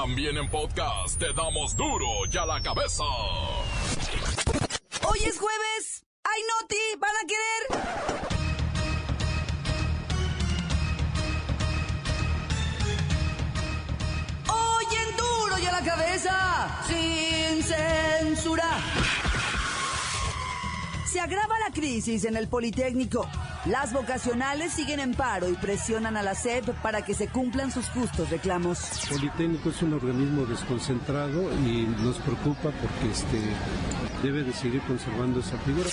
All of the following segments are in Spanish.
También en podcast te damos duro y a la cabeza. Hoy es jueves. ¡Ay, Noti! ¿Van a querer? Hoy en duro y a la cabeza. Sin censura. Se agrava la crisis en el Politécnico. Las vocacionales siguen en paro y presionan a la SEP para que se cumplan sus justos reclamos. Politécnico es un organismo desconcentrado y nos preocupa porque este debe de seguir conservando esa figura.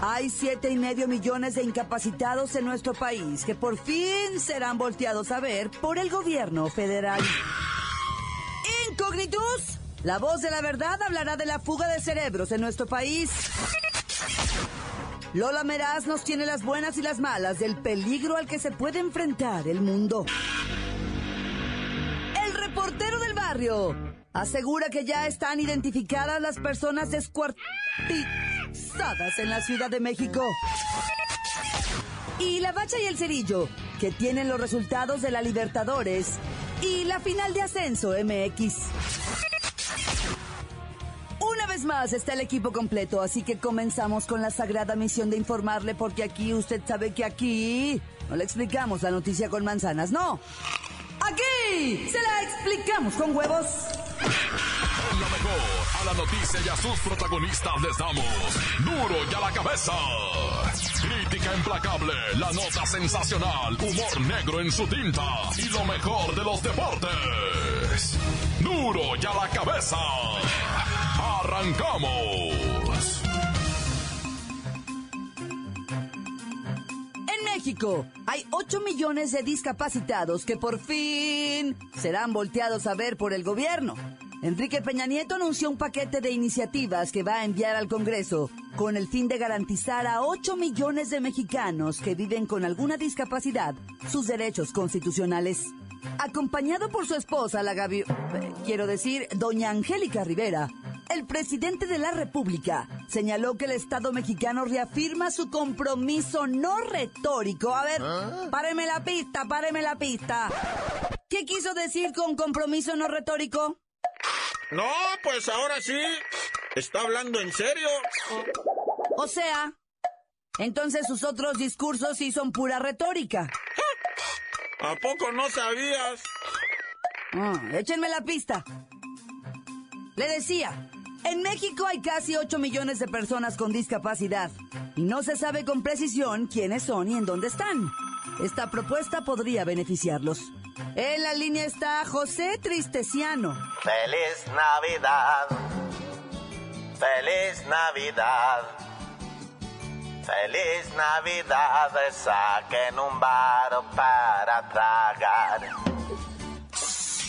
Hay siete y medio millones de incapacitados en nuestro país que por fin serán volteados a ver por el gobierno federal. Incognitus, la voz de la verdad hablará de la fuga de cerebros en nuestro país. Lola Meraz nos tiene las buenas y las malas del peligro al que se puede enfrentar el mundo. El reportero del barrio asegura que ya están identificadas las personas descuartizadas en la Ciudad de México. Y la bacha y el cerillo, que tienen los resultados de la Libertadores y la final de ascenso MX. Vez más está el equipo completo, así que comenzamos con la sagrada misión de informarle, porque aquí usted sabe que aquí no le explicamos la noticia con manzanas, no. Aquí se la explicamos con huevos. Lo mejor, a la noticia y a sus protagonistas les damos duro y a la cabeza. Crítica implacable, la nota sensacional, humor negro en su tinta y lo mejor de los deportes. Duro y a la cabeza. Arrancamos. En México hay 8 millones de discapacitados que por fin serán volteados a ver por el gobierno. Enrique Peña Nieto anunció un paquete de iniciativas que va a enviar al Congreso con el fin de garantizar a 8 millones de mexicanos que viven con alguna discapacidad sus derechos constitucionales. Acompañado por su esposa, la Gaby, eh, quiero decir, doña Angélica Rivera, el presidente de la República señaló que el Estado mexicano reafirma su compromiso no retórico. A ver, páreme la pista, páreme la pista. ¿Qué quiso decir con compromiso no retórico? No, pues ahora sí. Está hablando en serio. O sea, entonces sus otros discursos sí son pura retórica. ¿A poco no sabías? Ah, échenme la pista. Le decía, en México hay casi 8 millones de personas con discapacidad y no se sabe con precisión quiénes son y en dónde están. Esta propuesta podría beneficiarlos. En la línea está José Tristeciano. Feliz Navidad. Feliz Navidad. Feliz Navidad. Saquen un bar para tragar.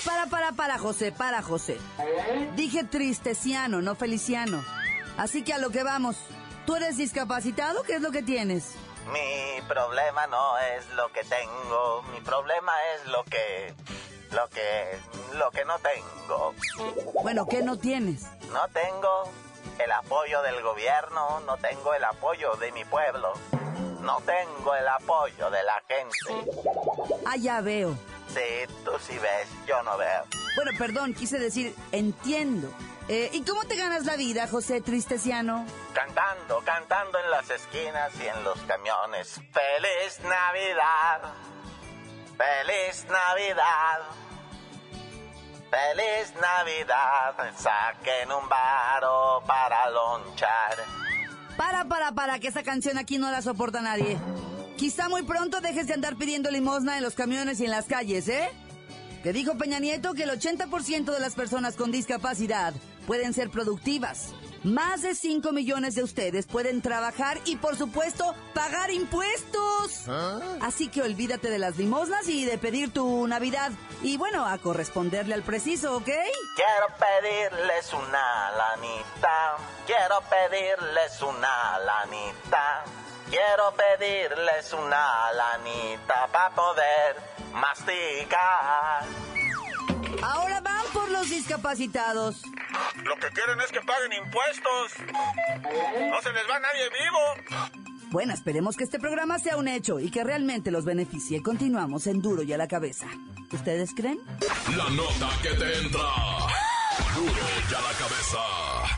Para, para, para, José, para, José. Dije Tristeciano, no Feliciano. Así que a lo que vamos. ¿Tú eres discapacitado? ¿Qué es lo que tienes? Mi problema no es lo que tengo, mi problema es lo que lo que lo que no tengo. Bueno, ¿qué no tienes? No tengo el apoyo del gobierno, no tengo el apoyo de mi pueblo, no tengo el apoyo de la gente. Ah, ya veo. Sí, tú sí ves, yo no veo. Bueno, perdón, quise decir, entiendo. Eh, ¿Y cómo te ganas la vida, José Tristeciano? Cantando, cantando en las esquinas y en los camiones. ¡Feliz Navidad! ¡Feliz Navidad! ¡Feliz Navidad! Saquen un varo para lonchar. Para, para, para, que esa canción aquí no la soporta nadie. Quizá muy pronto dejes de andar pidiendo limosna en los camiones y en las calles, ¿eh? Que dijo Peña Nieto que el 80% de las personas con discapacidad pueden ser productivas. Más de 5 millones de ustedes pueden trabajar y, por supuesto, pagar impuestos. Así que olvídate de las limosnas y de pedir tu Navidad. Y bueno, a corresponderle al preciso, ¿ok? Quiero pedirles una lanita. Quiero pedirles una lanita. Quiero pedirles una lanita para poder masticar. Ahora van por los discapacitados. Lo que quieren es que paguen impuestos. No se les va nadie vivo. Bueno, esperemos que este programa sea un hecho y que realmente los beneficie. Continuamos en Duro y a la cabeza. ¿Ustedes creen? La nota que te entra. Duro y a la cabeza.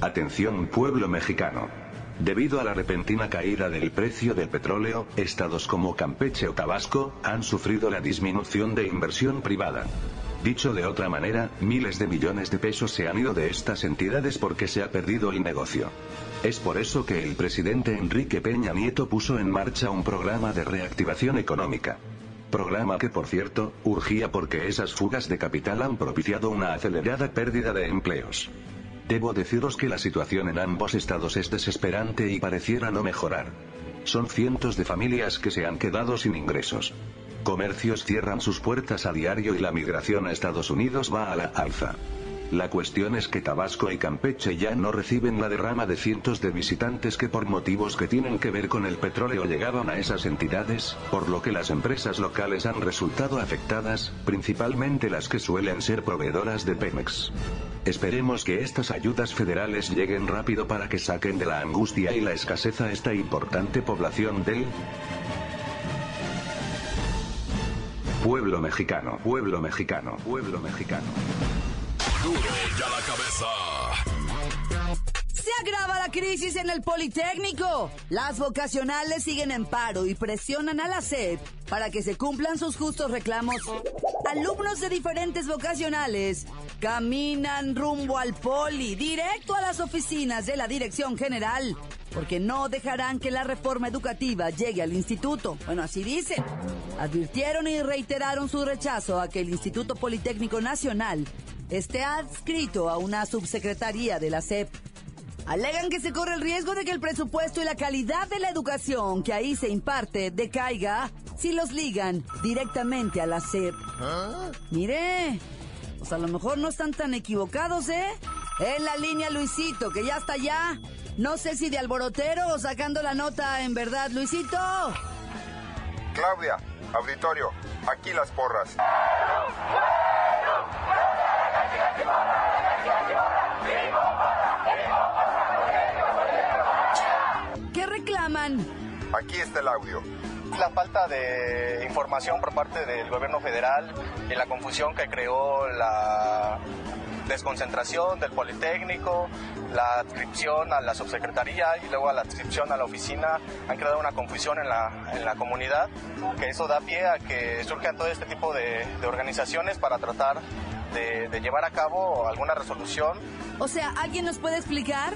Atención pueblo mexicano. Debido a la repentina caída del precio del petróleo, estados como Campeche o Tabasco han sufrido la disminución de inversión privada. Dicho de otra manera, miles de millones de pesos se han ido de estas entidades porque se ha perdido el negocio. Es por eso que el presidente Enrique Peña Nieto puso en marcha un programa de reactivación económica. Programa que por cierto, urgía porque esas fugas de capital han propiciado una acelerada pérdida de empleos. Debo deciros que la situación en ambos estados es desesperante y pareciera no mejorar. Son cientos de familias que se han quedado sin ingresos. Comercios cierran sus puertas a diario y la migración a Estados Unidos va a la alza. La cuestión es que Tabasco y Campeche ya no reciben la derrama de cientos de visitantes que por motivos que tienen que ver con el petróleo llegaban a esas entidades, por lo que las empresas locales han resultado afectadas, principalmente las que suelen ser proveedoras de Pemex. Esperemos que estas ayudas federales lleguen rápido para que saquen de la angustia y la escasez a esta importante población del Pueblo mexicano, pueblo mexicano, pueblo mexicano. Se agrava la crisis en el Politécnico. Las vocacionales siguen en paro y presionan a la SED para que se cumplan sus justos reclamos. Alumnos de diferentes vocacionales caminan rumbo al Poli, directo a las oficinas de la Dirección General, porque no dejarán que la reforma educativa llegue al instituto. Bueno, así dicen. Advirtieron y reiteraron su rechazo a que el Instituto Politécnico Nacional esté adscrito a una subsecretaría de la SEP. Alegan que se corre el riesgo de que el presupuesto y la calidad de la educación que ahí se imparte decaiga si los ligan directamente a la SEP. Mire, pues a lo mejor no están tan equivocados, ¿eh? En la línea Luisito, que ya está allá. No sé si de alborotero o sacando la nota en verdad, Luisito. Claudia, auditorio, aquí las porras. Aquí está el audio. La falta de información por parte del gobierno federal y la confusión que creó la desconcentración del Politécnico, la adscripción a la subsecretaría y luego a la adscripción a la oficina han creado una confusión en la, en la comunidad, que eso da pie a que surjan todo este tipo de, de organizaciones para tratar de, de llevar a cabo alguna resolución O sea, ¿alguien nos puede explicar?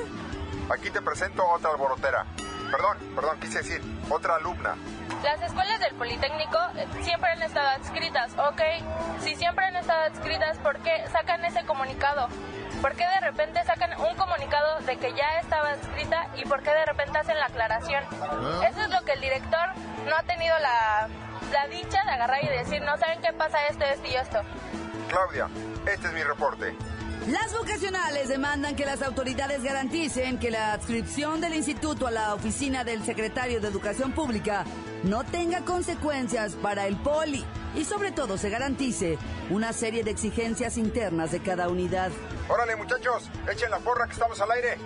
Aquí te presento otra alborotera. Perdón, perdón, quise decir, otra alumna. Las escuelas del Politécnico eh, siempre han estado adscritas, ok. Si siempre han estado adscritas, ¿por qué sacan ese comunicado? ¿Por qué de repente sacan un comunicado de que ya estaba adscrita y por qué de repente hacen la aclaración? Eso es lo que el director no ha tenido la, la dicha de agarrar y decir, no saben qué pasa esto, esto y esto. Claudia, este es mi reporte. Las vocacionales demandan que las autoridades garanticen que la adscripción del instituto a la oficina del secretario de Educación Pública no tenga consecuencias para el poli y sobre todo se garantice una serie de exigencias internas de cada unidad. Órale, muchachos, echen la porra que estamos al aire.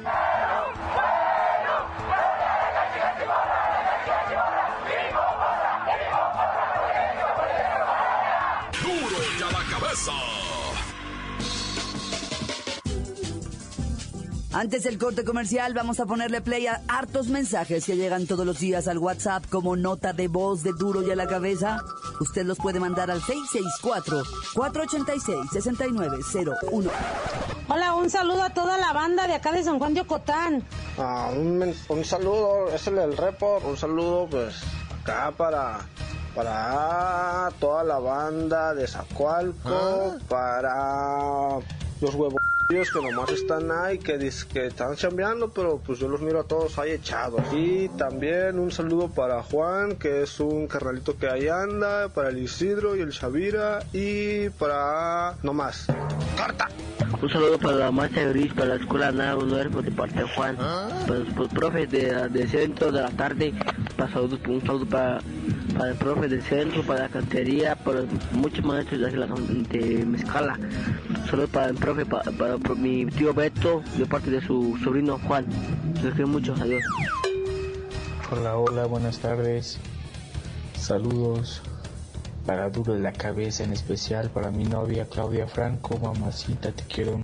Antes del corte comercial vamos a ponerle play a hartos mensajes que llegan todos los días al WhatsApp como nota de voz de duro y a la cabeza. Usted los puede mandar al 664-486-6901. Hola, un saludo a toda la banda de acá de San Juan de Ocotán. Ah, un, un saludo, es el, el report, un saludo pues acá para para toda la banda de Zacualco, para los huevos que nomás están ahí, que, dis- que están chambeando, pero pues yo los miro a todos ahí echados. Y también un saludo para Juan, que es un carnalito que ahí anda, para el Isidro y el Shavira, y para... no más. ¡Corta! Un saludo para la maestra Gris, para la escuela Nada Duermo de parte de Juan. Para los profes de, de centro de la tarde, para saludos, un saludo para, para el profe del centro, para la cantería, para muchos maestros de, la, de Mezcala. Saludos para el profe, para, para mi tío Beto, de parte de su sobrino Juan. Les quiero mucho, adiós. Hola, hola, buenas tardes. Saludos para Duro de la Cabeza, en especial para mi novia Claudia Franco. Mamacita, te quiero.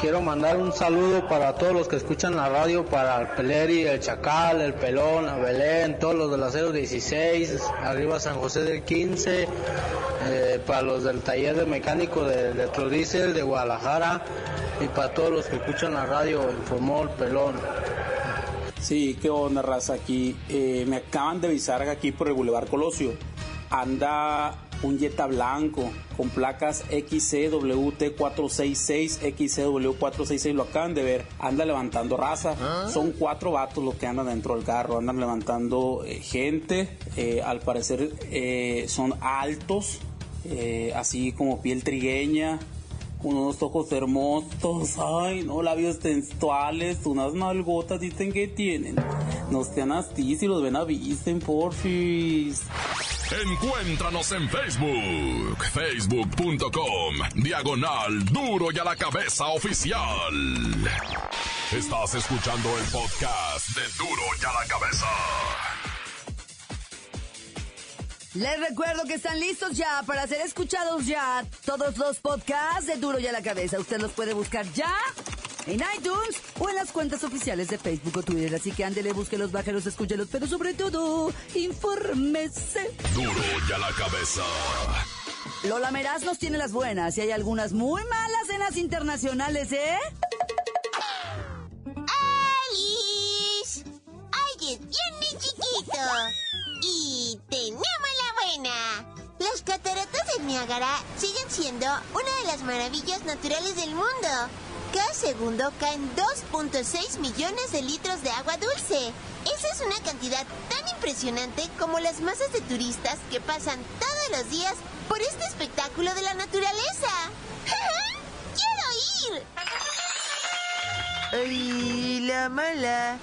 Quiero mandar un saludo para todos los que escuchan la radio, para el Peleri, el Chacal, el Pelón, a Belén, todos los de la 016, arriba San José del 15, eh, para los del taller de mecánico de Electrodiesel de Guadalajara y para todos los que escuchan la radio, informó el Pelón. Sí, qué onda, raza, aquí. Eh, me acaban de avisar aquí por el Boulevard Colosio. Anda un Jetta blanco con placas XCWT466, XCW466, lo acaban de ver. Anda levantando raza. Son cuatro vatos los que andan dentro del carro. Andan levantando eh, gente. Eh, al parecer eh, son altos, eh, así como piel trigueña unos ojos hermosos, ay, no, labios sensuales, unas nalgotas dicen que tienen. No sean así, si los ven avisen, porfis. Encuéntranos en Facebook, facebook.com, diagonal duro y a la cabeza oficial. Estás escuchando el podcast de duro y a la cabeza. Les recuerdo que están listos ya para ser escuchados ya todos los podcasts de Duro y a la Cabeza. Usted los puede buscar ya en iTunes o en las cuentas oficiales de Facebook o Twitter. Así que ándele, búsquelos, bájelos, escúchelos, pero sobre todo, infórmese. Duro y a la cabeza. Lola Meraz nos tiene las buenas y hay algunas muy malas en las internacionales, ¿eh? ¡Alice! ¡Ay, es bien mi chiquito! Y tenemos buena. Las cataratas del Niágara siguen siendo una de las maravillas naturales del mundo. Cada segundo caen 2.6 millones de litros de agua dulce. Esa es una cantidad tan impresionante como las masas de turistas que pasan todos los días por este espectáculo de la naturaleza. ¡Quiero ir! ¡Ay, la mala!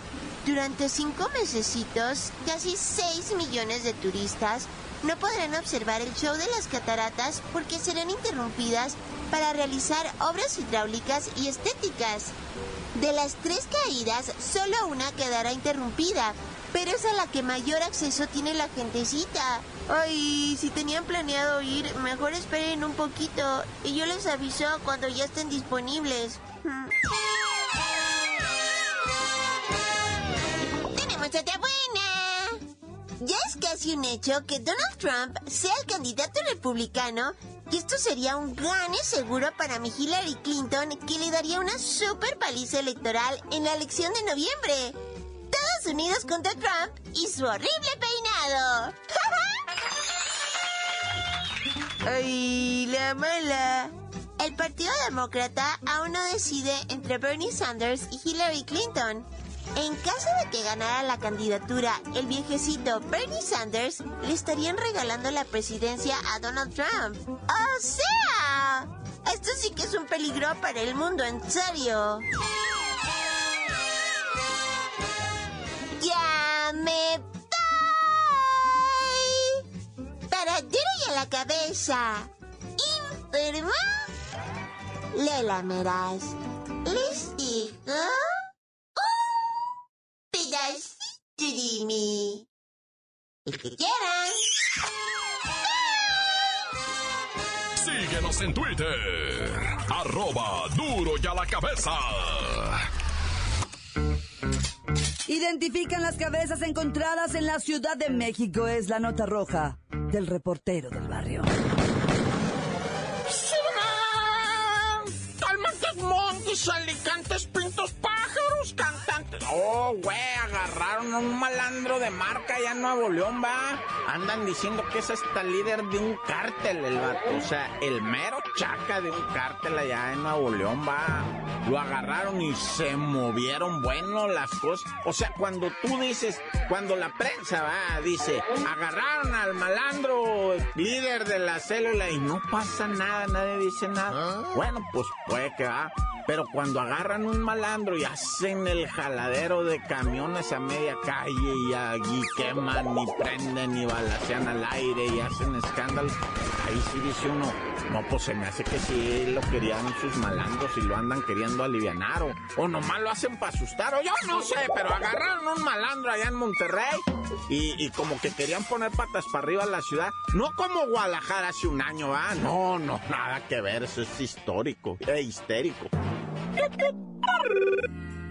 Durante cinco mesecitos, casi 6 millones de turistas no podrán observar el show de las cataratas porque serán interrumpidas para realizar obras hidráulicas y estéticas. De las tres caídas, solo una quedará interrumpida, pero es a la que mayor acceso tiene la gentecita. Ay, si tenían planeado ir, mejor esperen un poquito y yo les aviso cuando ya estén disponibles. ¡Tenemos buena! Ya es casi un hecho que Donald Trump sea el candidato republicano y esto sería un gane seguro para mi Hillary Clinton que le daría una super paliza electoral en la elección de noviembre. Todos unidos contra Trump y su horrible peinado. ¡Ay, la mala! El Partido Demócrata aún no decide entre Bernie Sanders y Hillary Clinton. En caso de que ganara la candidatura el viejecito Bernie Sanders, le estarían regalando la presidencia a Donald Trump. ¡O sea! Esto sí que es un peligro para el mundo, en serio. ¡Ya me voy! Para duro y a la cabeza. Informa. Lela Meraz. ¿Les digo? El que quieran. Síguenos en Twitter, arroba duro y a la cabeza. Identifican las cabezas encontradas en la Ciudad de México. Es la nota roja del reportero del barrio. Oh, güey, agarraron a un malandro de marca allá en Nuevo León, va. Andan diciendo que es hasta líder de un cártel, el vato. O sea, el mero chaca de un cártel allá en Nuevo León, va. Lo agarraron y se movieron, bueno, las cosas. O sea, cuando tú dices, cuando la prensa va, dice, agarraron al malandro líder de la célula y no pasa nada, nadie dice nada. Bueno, pues puede que va. Pero cuando agarran un malandro y hacen el jaladero de camiones a media calle y, allí queman, ni prenden, ni balacean al aire y hacen escándalo, ahí sí dice uno, no, pues se me hace que sí lo querían sus malandros y lo andan queriendo alivianar o, o nomás lo hacen para asustar o yo no sé, pero agarraron un malandro allá en Monterrey y, y como que querían poner patas para arriba a la ciudad. No como Guadalajara hace un año, ¿ah? No, no, nada que ver, eso es histórico, e histérico.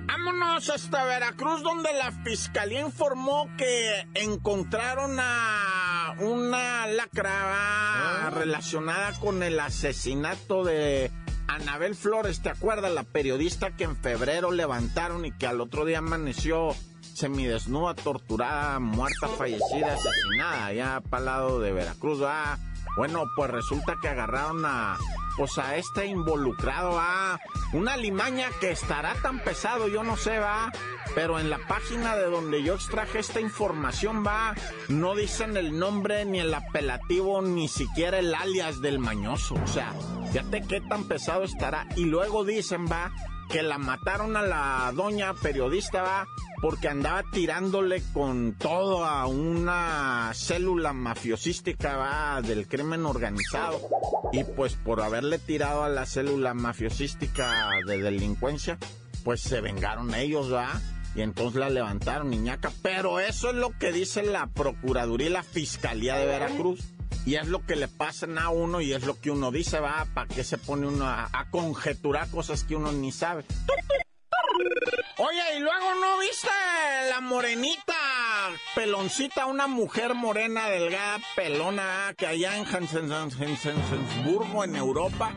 Vámonos hasta Veracruz, donde la fiscalía informó que encontraron a una lacra relacionada con el asesinato de Anabel Flores. ¿Te acuerdas? La periodista que en febrero levantaron y que al otro día amaneció semidesnuda, torturada, muerta, fallecida, asesinada, allá para lado de Veracruz. Ah, bueno, pues resulta que agarraron a pues a este involucrado, a una limaña que estará tan pesado, yo no sé, va, pero en la página de donde yo extraje esta información, va, no dicen el nombre ni el apelativo, ni siquiera el alias del mañoso, o sea, fíjate qué tan pesado estará, y luego dicen, va, que la mataron a la doña periodista, va, porque andaba tirándole con todo a una célula mafiosística ¿va? del crimen organizado. Y pues por haberle tirado a la célula mafiosística de delincuencia, pues se vengaron ellos, ¿va? Y entonces la levantaron, niñaca. Pero eso es lo que dice la Procuraduría y la Fiscalía de Veracruz. Y es lo que le pasan a uno y es lo que uno dice, va, ¿para qué se pone uno a, conjeturar cosas que uno ni sabe? Oye, y luego no viste la morenita, peloncita, una mujer morena, delgada, pelona, que allá en Hansensburgo, en Europa,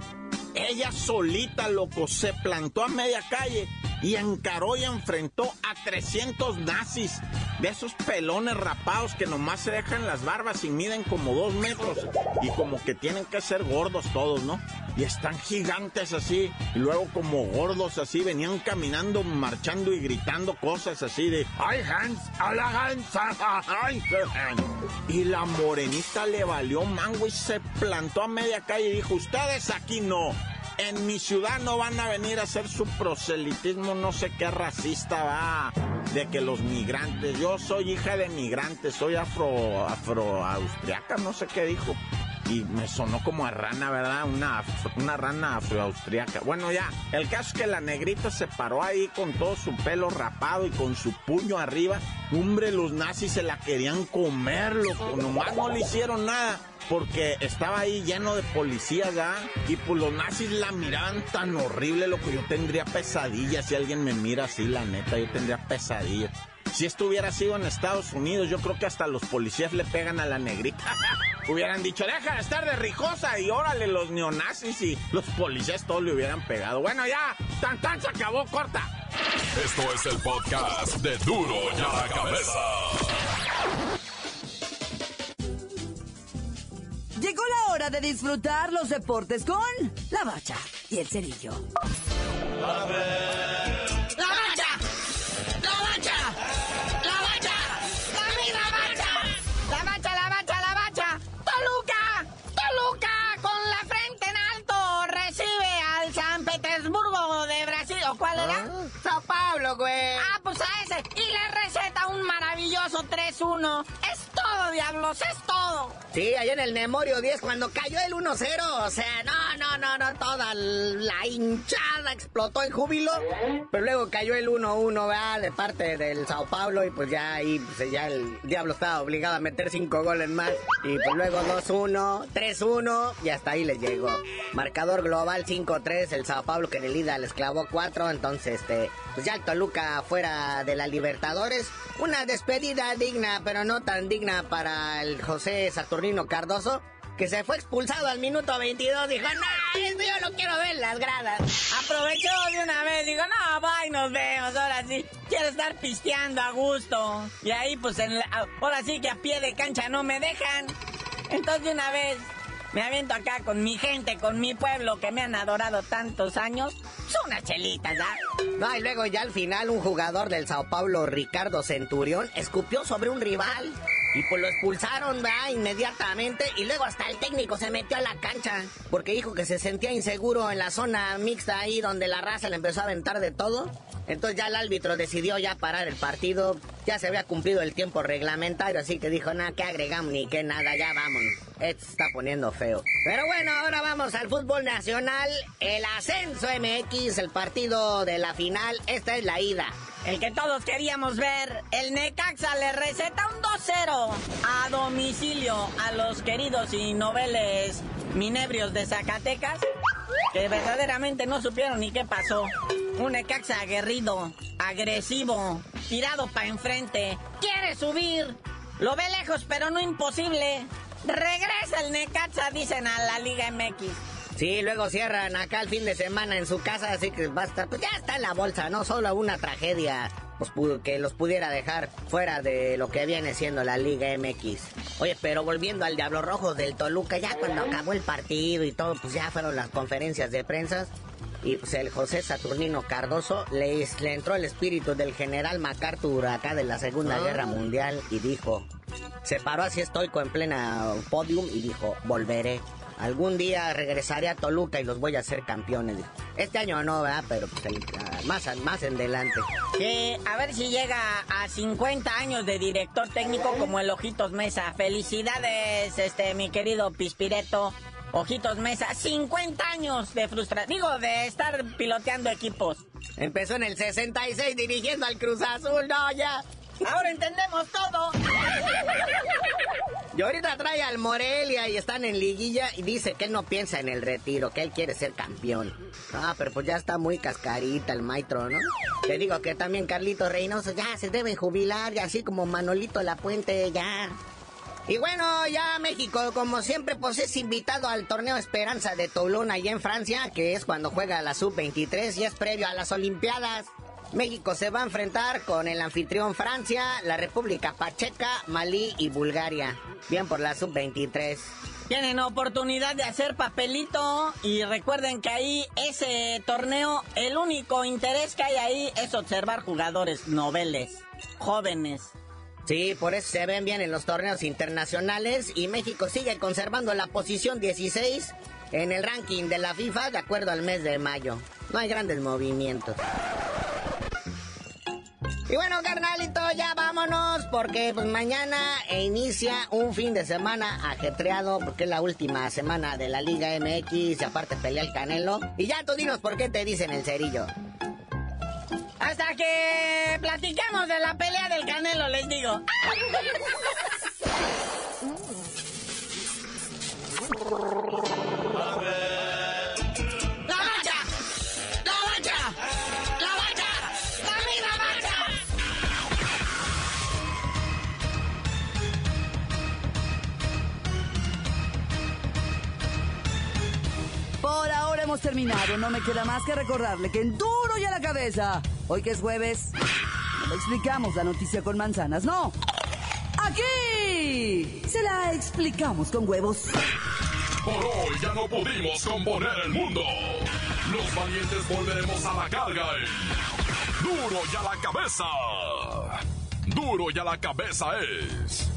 ella solita, loco, se plantó a media calle y encaró y enfrentó a 300 nazis, de esos pelones rapados que nomás se dejan las barbas y miden como dos metros y como que tienen que ser gordos todos, ¿no? Y están gigantes así, y luego como gordos así, venían caminando, marchando y gritando cosas así de ¡Ay, Hans! ¡Hola, Hans! ¡Ay, Hans! Y la morenita le valió mango y se plantó a media calle y dijo, ustedes aquí no, en mi ciudad no van a venir a hacer su proselitismo, no sé qué racista va, de que los migrantes, yo soy hija de migrantes, soy afro, afro austriaca, no sé qué dijo. Y me sonó como a rana, ¿verdad? Una, una rana afroaustriaca. Bueno, ya, el caso es que la negrita se paró ahí con todo su pelo rapado y con su puño arriba. Hombre, los nazis se la querían comer, loco. Nomás no le hicieron nada porque estaba ahí lleno de policías, ¿ya? Y pues los nazis la miraban tan horrible, loco. Yo tendría pesadillas si alguien me mira así, la neta, yo tendría pesadillas. Si esto hubiera sido en Estados Unidos, yo creo que hasta los policías le pegan a la negrita. hubieran dicho, deja de estar de rijosa y órale, los neonazis y los policías todos le hubieran pegado. Bueno, ya, tan tan se acabó, corta. Esto es el podcast de Duro y a la cabeza. Llegó la hora de disfrutar los deportes con la bacha y el cerillo. ¡La bacha! Güey. Ah, pues a ese. Y le receta un maravilloso 3-1. Es todo, diablos, es todo. Sí, allá en el Memorio 10, cuando cayó el 1-0, o sea, no, no, no, no, toda la hinchada explotó en júbilo, pero luego cayó el 1-1, ¿verdad? De parte del Sao Paulo, y pues ya ahí, pues ya el Diablo estaba obligado a meter cinco goles más, y pues luego 2-1, 3-1, y hasta ahí les llegó. Marcador global 5-3, el Sao Paulo que en el ida les clavó 4, entonces, este, pues ya el Toluca fuera de la Libertadores, una despedida digna, pero no tan digna para el José Saturnino Cardoso, que se fue expulsado al minuto 22. Dijo, no, yo no quiero ver las gradas. Aprovechó de una vez, digo, no, bye, nos vemos, ahora sí. Quiero estar pisteando a gusto. Y ahí, pues, en la- ahora sí que a pie de cancha no me dejan. Entonces, de una vez, me aviento acá con mi gente, con mi pueblo que me han adorado tantos años. Son unas chelitas, ¿ya? No, y luego ya al final un jugador del Sao Paulo, Ricardo Centurión, escupió sobre un rival. Y pues lo expulsaron. Inmediatamente. Y luego hasta el técnico se metió a la cancha. Porque dijo que se sentía inseguro en la zona mixta ahí donde la raza le empezó a aventar de todo. Entonces ya el árbitro decidió ya parar el partido. Ya se había cumplido el tiempo reglamentario, así que dijo, nada, que agregamos ni que nada, ya vamos. Esto está poniendo feo. Pero bueno, ahora vamos al fútbol nacional. El ascenso MX, el partido de la final. Esta es la ida. El que todos queríamos ver, el Necaxa le receta un 2-0 a domicilio a los queridos y noveles minebrios de Zacatecas, que verdaderamente no supieron ni qué pasó. Un Necaxa aguerrido, agresivo, tirado para enfrente, quiere subir, lo ve lejos pero no imposible. Regresa el Necaxa, dicen a la Liga MX. Sí, luego cierran acá el fin de semana en su casa, así que va a estar, pues ya está en la bolsa, no solo una tragedia pues, que los pudiera dejar fuera de lo que viene siendo la Liga MX. Oye, pero volviendo al Diablo Rojo del Toluca, ya cuando acabó el partido y todo, pues ya fueron las conferencias de prensa. Y pues el José Saturnino Cardoso le, le entró el espíritu del general MacArthur acá de la Segunda Guerra Mundial y dijo, se paró así estoico en plena podium y dijo, volveré. Algún día regresaré a Toluca y los voy a hacer campeones. Este año no, ¿verdad? Pero pues, ah, más, más en adelante. Que a ver si llega a 50 años de director técnico como el Ojitos Mesa. Felicidades, este, mi querido Pispireto. Ojitos Mesa, 50 años de frustración. Digo, de estar piloteando equipos. Empezó en el 66 dirigiendo al Cruz Azul, no, ya. Ahora entendemos todo. Y ahorita trae al Morelia y están en liguilla y dice que él no piensa en el retiro, que él quiere ser campeón. Ah, pero pues ya está muy cascarita el maestro, ¿no? Te digo que también Carlito Reynoso ya se debe jubilar, y así como Manolito La Puente, ya. Y bueno, ya México, como siempre, pues es invitado al torneo Esperanza de Toulon allá en Francia, que es cuando juega la Sub-23 y es previo a las Olimpiadas. México se va a enfrentar con el anfitrión Francia, la República Pacheca, Malí y Bulgaria. Bien por la Sub-23. Tienen oportunidad de hacer papelito y recuerden que ahí ese torneo, el único interés que hay ahí es observar jugadores noveles, jóvenes. Sí, por eso se ven bien en los torneos internacionales y México sigue conservando la posición 16 en el ranking de la FIFA de acuerdo al mes de mayo. No hay grandes movimientos. Y bueno, carnalito, ya vámonos porque pues mañana inicia un fin de semana ajetreado porque es la última semana de la Liga MX y aparte pelea el Canelo. Y ya tú dinos por qué te dicen el cerillo. Hasta que platiquemos de la pelea del Canelo, les digo. ¡La Hemos terminado. No me queda más que recordarle que en duro y a la cabeza, hoy que es jueves, no le explicamos la noticia con manzanas, no. Aquí se la explicamos con huevos. Por hoy ya no pudimos componer el mundo. Los valientes volveremos a la carga. en Duro y a la cabeza. Duro y a la cabeza es.